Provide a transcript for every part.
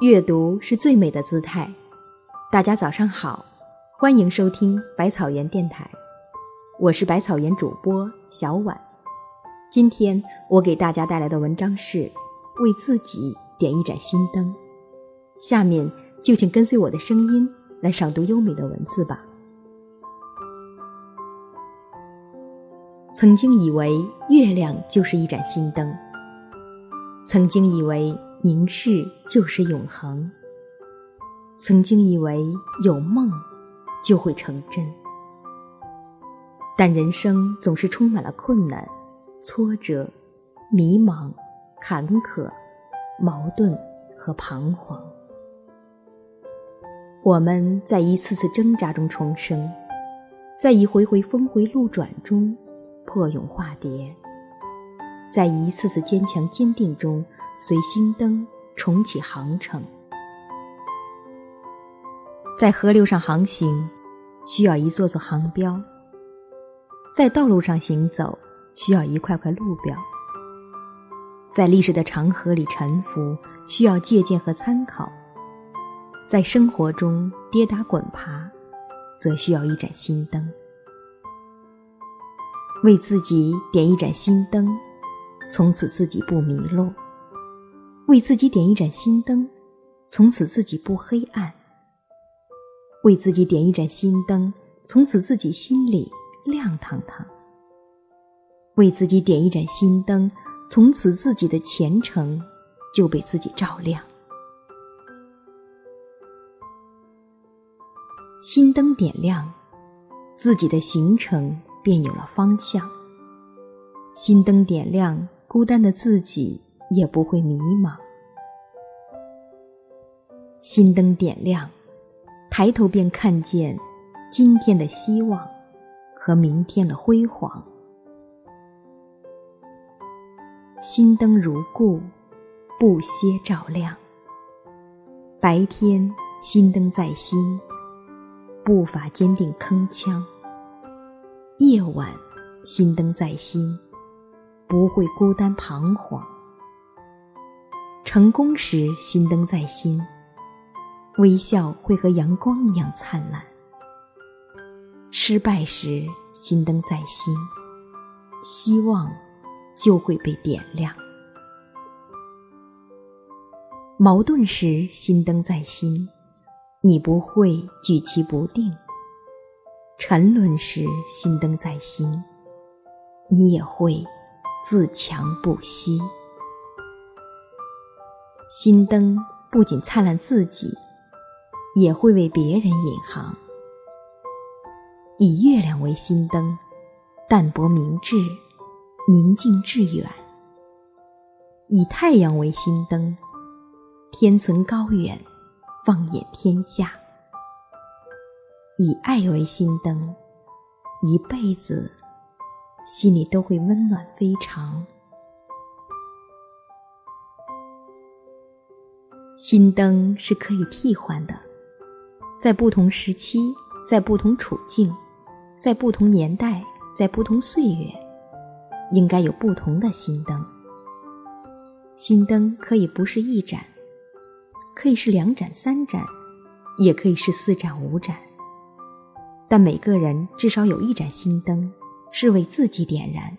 阅读是最美的姿态。大家早上好，欢迎收听百草园电台，我是百草园主播小婉。今天我给大家带来的文章是《为自己点一盏心灯》。下面就请跟随我的声音来赏读优美的文字吧。曾经以为月亮就是一盏心灯，曾经以为。凝视就是永恒。曾经以为有梦就会成真，但人生总是充满了困难、挫折、迷茫、坎坷、矛盾和彷徨。我们在一次次挣扎中重生，在一回回峰回路转中破蛹化蝶，在一次次坚强坚定中。随心灯重启航程，在河流上航行，需要一座座航标；在道路上行走，需要一块块路标；在历史的长河里沉浮，需要借鉴和参考；在生活中跌打滚爬，则需要一盏心灯。为自己点一盏心灯，从此自己不迷路。为自己点一盏心灯，从此自己不黑暗；为自己点一盏心灯，从此自己心里亮堂堂；为自己点一盏心灯，从此自己的前程就被自己照亮。心灯点亮，自己的行程便有了方向；心灯点亮，孤单的自己。也不会迷茫。心灯点亮，抬头便看见今天的希望和明天的辉煌。心灯如故，不歇照亮。白天心灯在心，步伐坚定铿锵；夜晚心灯在心，不会孤单彷徨。成功时，心灯在心，微笑会和阳光一样灿烂；失败时，心灯在心，希望就会被点亮；矛盾时，心灯在心，你不会举棋不定；沉沦时，心灯在心，你也会自强不息。心灯不仅灿烂自己，也会为别人引航。以月亮为心灯，淡泊明志，宁静致远；以太阳为心灯，天存高远，放眼天下；以爱为心灯，一辈子心里都会温暖非常。心灯是可以替换的，在不同时期，在不同处境，在不同年代，在不同岁月，应该有不同的心灯。心灯可以不是一盏，可以是两盏、三盏，也可以是四盏、五盏。但每个人至少有一盏心灯，是为自己点燃。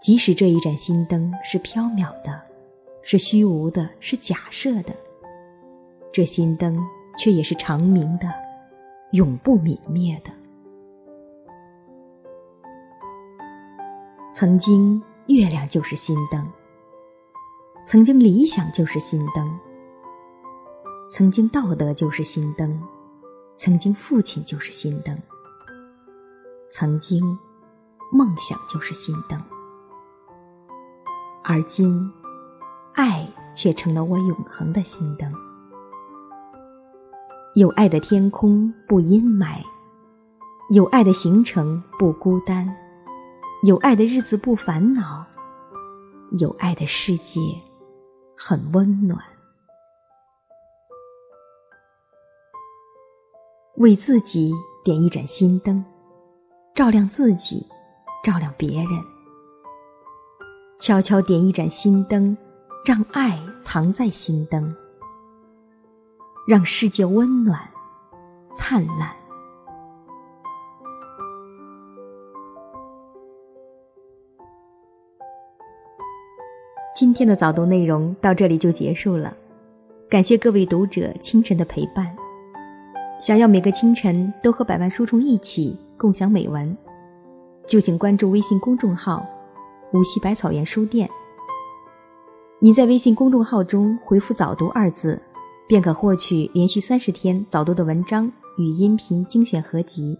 即使这一盏心灯是飘渺的。是虚无的，是假设的。这心灯却也是长明的，永不泯灭的。曾经月亮就是心灯，曾经理想就是心灯，曾经道德就是心灯，曾经父亲就是心灯，曾经梦想就是心灯，而今。爱却成了我永恒的心灯。有爱的天空不阴霾，有爱的行程不孤单，有爱的日子不烦恼，有爱的世界很温暖。为自己点一盏心灯，照亮自己，照亮别人。悄悄点一盏心灯。让爱藏在心灯，让世界温暖、灿烂。今天的早读内容到这里就结束了，感谢各位读者清晨的陪伴。想要每个清晨都和百万书虫一起共享美文，就请关注微信公众号“无锡百草园书店”。您在微信公众号中回复“早读”二字，便可获取连续三十天早读的文章与音频精选合集。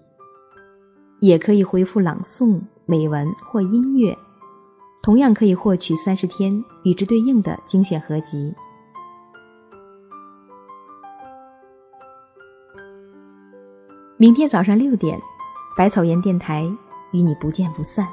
也可以回复“朗诵”、“美文”或“音乐”，同样可以获取三十天与之对应的精选合集。明天早上六点，百草园电台与你不见不散。